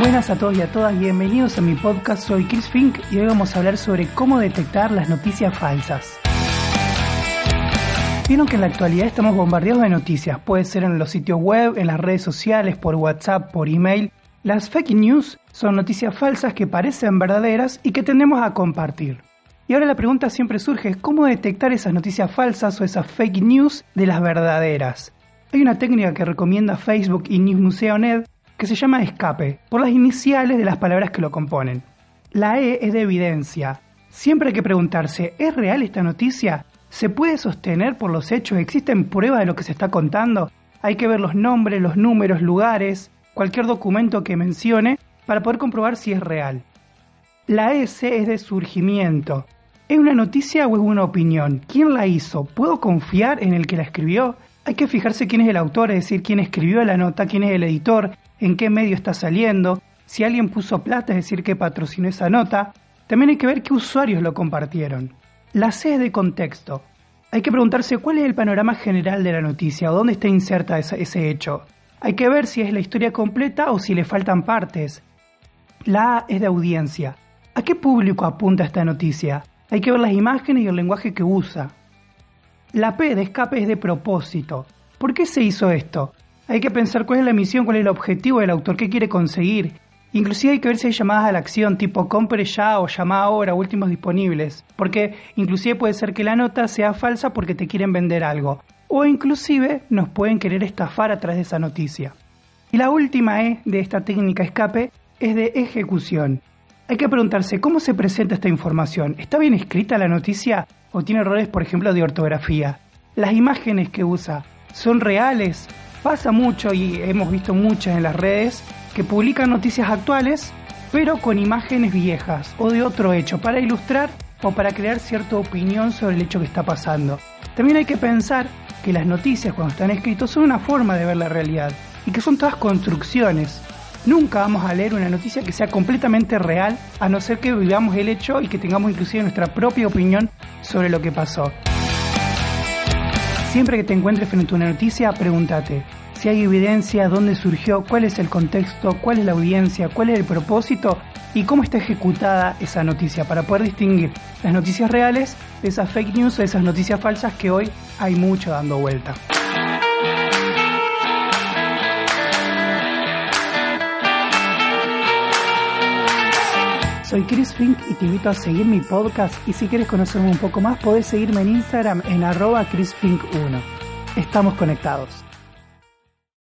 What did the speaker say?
buenas a todos y a todas, bienvenidos a mi podcast, soy Chris Fink y hoy vamos a hablar sobre cómo detectar las noticias falsas. Vieron que en la actualidad estamos bombardeados de noticias, puede ser en los sitios web, en las redes sociales, por WhatsApp, por email. Las fake news son noticias falsas que parecen verdaderas y que tendemos a compartir. Y ahora la pregunta siempre surge, ¿cómo detectar esas noticias falsas o esas fake news de las verdaderas? Hay una técnica que recomienda Facebook y News Museo Net que se llama escape, por las iniciales de las palabras que lo componen. La E es de evidencia. Siempre hay que preguntarse, ¿es real esta noticia? ¿Se puede sostener por los hechos? ¿Existen pruebas de lo que se está contando? Hay que ver los nombres, los números, lugares, cualquier documento que mencione para poder comprobar si es real. La S es de surgimiento. ¿Es una noticia o es una opinión? ¿Quién la hizo? ¿Puedo confiar en el que la escribió? Hay que fijarse quién es el autor, es decir, quién escribió la nota, quién es el editor, en qué medio está saliendo, si alguien puso plata, es decir, que patrocinó esa nota. También hay que ver qué usuarios lo compartieron. La C es de contexto. Hay que preguntarse cuál es el panorama general de la noticia o dónde está inserta ese hecho. Hay que ver si es la historia completa o si le faltan partes. La A es de audiencia. ¿A qué público apunta esta noticia? Hay que ver las imágenes y el lenguaje que usa. La P de escape es de propósito. ¿Por qué se hizo esto? Hay que pensar cuál es la misión, cuál es el objetivo del autor, qué quiere conseguir. Inclusive hay que ver si hay llamadas a la acción tipo compre ya o llama ahora, últimos disponibles. Porque inclusive puede ser que la nota sea falsa porque te quieren vender algo. O inclusive nos pueden querer estafar a través de esa noticia. Y la última E de esta técnica escape es de ejecución. Hay que preguntarse cómo se presenta esta información. ¿Está bien escrita la noticia o tiene errores, por ejemplo, de ortografía? Las imágenes que usa son reales Pasa mucho y hemos visto muchas en las redes que publican noticias actuales pero con imágenes viejas o de otro hecho para ilustrar o para crear cierta opinión sobre el hecho que está pasando. También hay que pensar que las noticias cuando están escritas son una forma de ver la realidad y que son todas construcciones. Nunca vamos a leer una noticia que sea completamente real a no ser que vivamos el hecho y que tengamos inclusive nuestra propia opinión sobre lo que pasó. Siempre que te encuentres frente a una noticia, pregúntate si hay evidencia, dónde surgió, cuál es el contexto, cuál es la audiencia, cuál es el propósito y cómo está ejecutada esa noticia para poder distinguir las noticias reales de esas fake news o de esas noticias falsas que hoy hay mucho dando vuelta. Soy Chris Fink y te invito a seguir mi podcast y si quieres conocerme un poco más podés seguirme en Instagram en arroba chrisfink1. Estamos conectados.